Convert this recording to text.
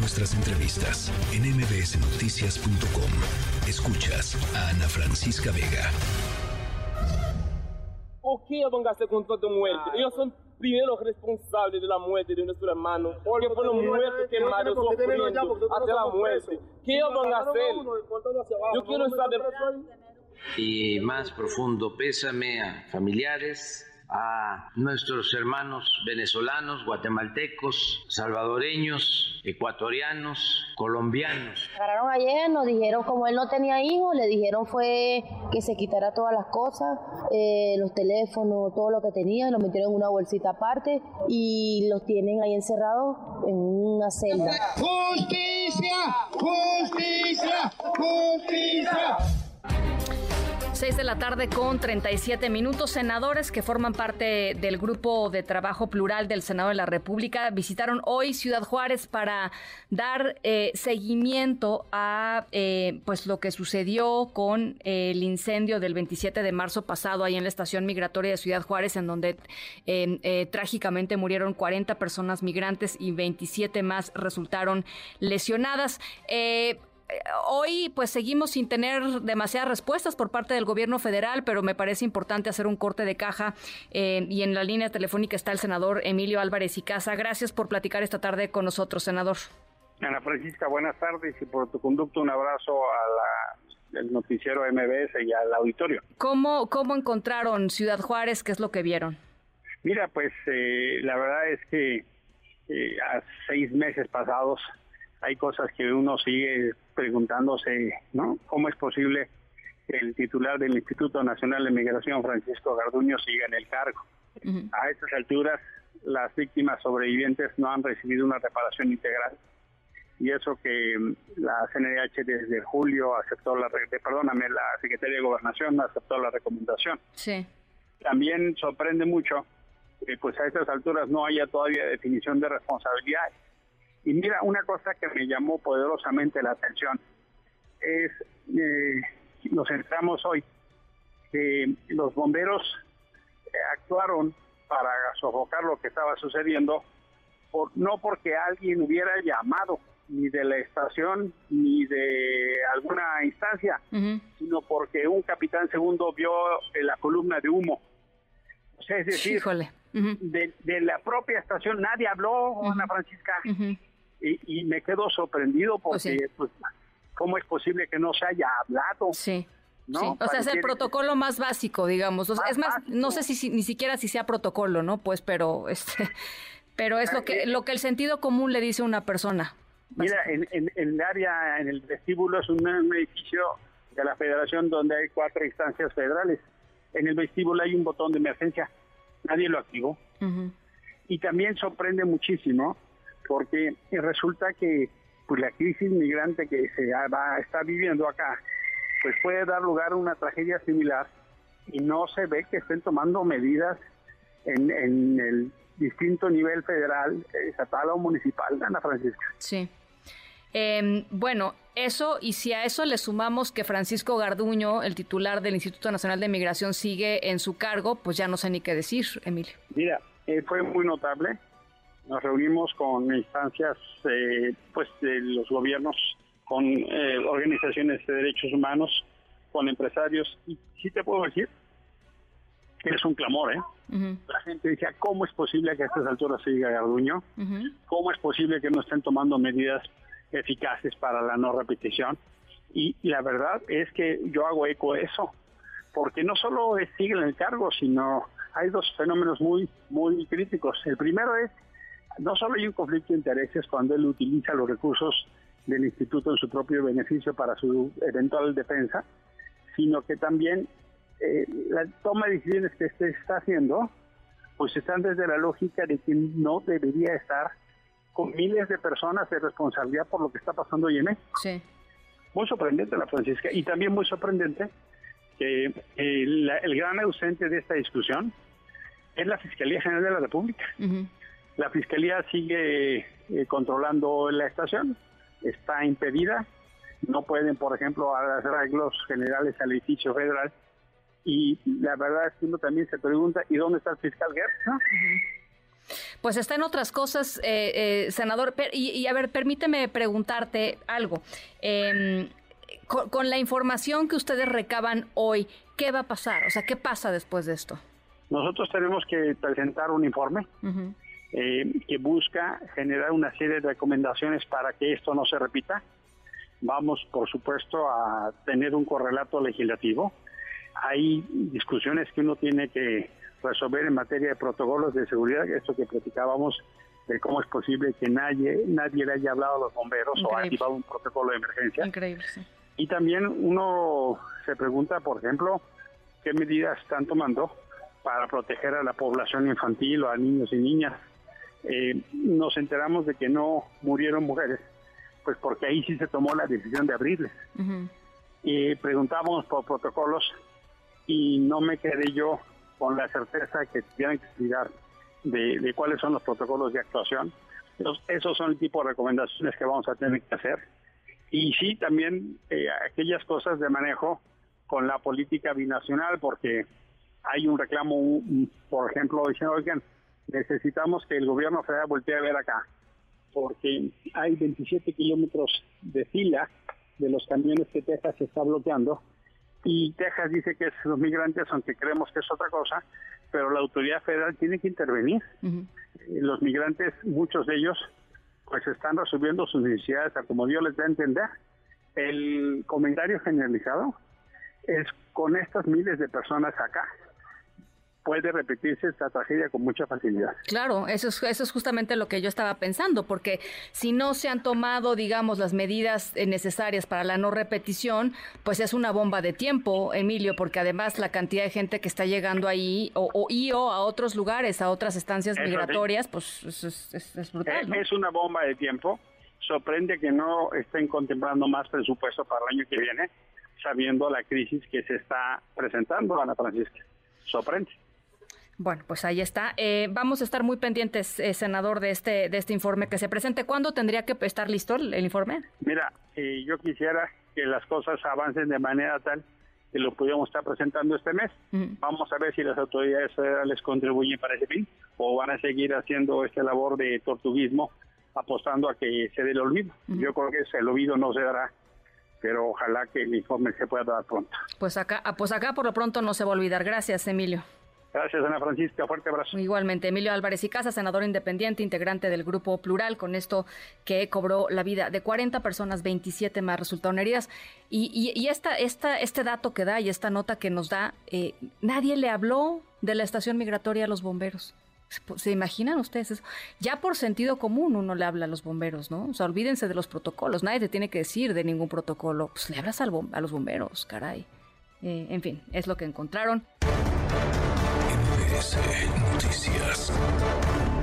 nuestras entrevistas en mbsnoticias.com. Escuchas a Ana Francisca Vega. ¿Por qué van a hacer con toda muerte? Ellos son primeros responsables de la muerte de nuestro hermano, que fueron muertos, quemados, sufriendo hasta la muerte. ¿Qué van a hacer? Yo quiero saber. Y más profundo pésame a familiares, a nuestros hermanos venezolanos, guatemaltecos, salvadoreños, ecuatorianos, colombianos. Agarraron ayer, nos dijeron como él no tenía hijos, le dijeron fue que se quitara todas las cosas, eh, los teléfonos, todo lo que tenía, lo metieron en una bolsita aparte y los tienen ahí encerrados en una celda. Justicia, 6 de la tarde con 37 minutos. Senadores que forman parte del grupo de trabajo plural del Senado de la República visitaron hoy Ciudad Juárez para dar eh, seguimiento a eh, pues lo que sucedió con eh, el incendio del 27 de marzo pasado ahí en la estación migratoria de Ciudad Juárez, en donde trágicamente murieron 40 personas migrantes y 27 más resultaron lesionadas hoy pues seguimos sin tener demasiadas respuestas por parte del gobierno federal, pero me parece importante hacer un corte de caja eh, y en la línea telefónica está el senador Emilio Álvarez y Casa. Gracias por platicar esta tarde con nosotros, senador. Ana Francisca, buenas tardes y por tu conducto un abrazo al noticiero MBS y al auditorio. ¿Cómo, ¿Cómo encontraron Ciudad Juárez? ¿Qué es lo que vieron? Mira, pues eh, la verdad es que eh, a seis meses pasados hay cosas que uno sigue preguntándose, ¿no? ¿Cómo es posible que el titular del Instituto Nacional de Migración, Francisco Garduño, siga en el cargo? A estas alturas, las víctimas sobrevivientes no han recibido una reparación integral. Y eso que mm, la CNDH desde julio aceptó la, perdóname, la Secretaría de Gobernación aceptó la recomendación. Sí. También sorprende mucho que pues a estas alturas no haya todavía definición de responsabilidades y mira, una cosa que me llamó poderosamente la atención es, eh, nos centramos hoy, que los bomberos eh, actuaron para sofocar lo que estaba sucediendo, por, no porque alguien hubiera llamado, ni de la estación, ni de alguna instancia, sino porque un capitán segundo vio la columna de humo. O sea, es decir, de, la propia estación nadie habló, Ana Francisca y, me quedo sorprendido pues porque, pues, ¿cómo es posible que no se haya hablado? Sí. ¿no? O sea, es el protocolo más básico, digamos. es más, no sé si, ni siquiera si sea protocolo, ¿no? Pues, pero este, pero es lo que lo que el sentido común le dice a una persona. Mira, en, en, el área, en el vestíbulo es un, edificio de la Federación donde hay cuatro instancias federales. En el vestíbulo hay un botón de emergencia, nadie lo activó. Y también sorprende muchísimo porque resulta que pues la crisis migrante que se va, está viviendo acá pues puede dar lugar a una tragedia similar y no se ve que estén tomando medidas en, el distinto nivel federal, estatal o municipal, Ana Francisca. Sí. Em, bueno, eso, y si a eso le sumamos que Francisco Garduño, el titular del Instituto Nacional de Migración, sigue en su cargo, pues ya no sé ni qué decir, Emilio. Mira, eh, fue muy notable nos reunimos con instancias eh, pues de los gobiernos, con eh, organizaciones de derechos humanos, con empresarios, y sí te puedo decir que es un clamor, ¿eh? La gente decía, ¿cómo es posible que a estas alturas se diga Garduño? ¿Cómo es posible que no estén tomando medidas eficaces para la no repetición? Y, la verdad es que yo hago eco de eso, porque no solo sigue en el cargo, sino hay dos fenómenos muy, muy críticos. El primero es no solo hay un conflicto de intereses cuando él utiliza los recursos del instituto en su propio beneficio para su eventual defensa, sino que también eh, la toma de decisiones que se está haciendo, pues están desde la lógica de que no debería estar con miles de personas de responsabilidad por lo que está pasando hoy en México. Sí. Muy sorprendente la Francisca y también muy sorprendente que el, gran ausente de esta discusión es la Fiscalía General de la República. La Fiscalía sigue eh, controlando la estación, está impedida, no pueden, por ejemplo, hacer arreglos generales al edificio federal. Y la verdad es que uno también se pregunta, ¿y dónde está el fiscal Gertz? Pues está en otras cosas, eh, eh, senador. Y, a ver, permíteme preguntarte algo. Em, con, la información que ustedes recaban hoy, ¿qué va a pasar? O sea, ¿qué pasa después de esto? Nosotros tenemos que presentar un informe eh, que busca generar una serie de recomendaciones para que esto no se repita. Vamos, por supuesto, a tener un correlato legislativo. Hay discusiones que uno tiene que resolver en materia de protocolos de seguridad, esto que platicábamos de cómo es posible que nadie nadie le haya hablado a los bomberos o ha activado un protocolo de emergencia. Increíble, sí. Y también uno se pregunta, por ejemplo, qué medidas están tomando para proteger a la población infantil o a niños y niñas. Eh, nos enteramos de que no murieron mujeres, pues porque ahí sí se tomó la decisión de abrirles. Y preguntamos por protocolos y no me quedé yo con la certeza que tienen que explicar de, cuáles son los protocolos de actuación. esos son el tipo de recomendaciones que vamos a tener que hacer. Y sí, también eh, aquellas cosas de manejo con la política binacional, porque hay un reclamo, por ejemplo, diciendo, oigan, necesitamos que el gobierno federal voltee a ver acá, porque hay 27 kilómetros de fila de los camiones que Texas está bloqueando y Texas dice que es los migrantes, aunque creemos que es otra cosa, pero la autoridad federal tiene que intervenir. Eh, los migrantes, muchos de ellos, pues están resolviendo sus necesidades a como Dios les da a entender. El comentario generalizado es con estas miles de personas acá, puede repetirse esta tragedia con mucha facilidad. Claro, eso es, eso es justamente lo que yo estaba pensando, porque si no se han tomado, digamos, las medidas necesarias para la no repetición, pues es una bomba de tiempo, Emilio, porque además la cantidad de gente que está llegando ahí o, o y o a otros lugares, a otras estancias migratorias, pues es, brutal. Es una bomba de tiempo. Sorprende que no estén contemplando más presupuesto para el año que viene, sabiendo la crisis que se está presentando, Ana Francisca. Sorprende. Bueno, pues ahí está. Eh, vamos a estar muy pendientes, eh, senador, de este de este informe que se presente. ¿Cuándo tendría que estar listo el, informe? Mira, eh, yo quisiera que las cosas avancen de manera tal que lo pudiéramos estar presentando este mes. Vamos a ver si las autoridades federales contribuyen para ese fin o van a seguir haciendo esta labor de tortuguismo apostando a que se dé el olvido. Yo creo que el olvido no se dará pero ojalá que el informe se pueda dar pronto. Pues acá, pues acá por lo pronto no se va a olvidar. Gracias, Emilio. Gracias, Ana Francisca. Fuerte abrazo. Igualmente, Emilio Álvarez y Casa, senador independiente, integrante del Grupo Plural, con esto que cobró la vida de 40 personas, 27 más resultaron heridas. Y, y, esta, esta, este dato que da y esta nota que nos da, eh, nadie le habló de la estación migratoria a los bomberos. ¿Se imaginan ustedes eso? Ya por sentido común uno le habla a los bomberos, ¿no? O sea, olvídense de los protocolos. Nadie te tiene que decir de ningún protocolo. Pues le hablas al a los bomberos, caray. Eh, en fin, es lo que encontraron. MBS Noticias.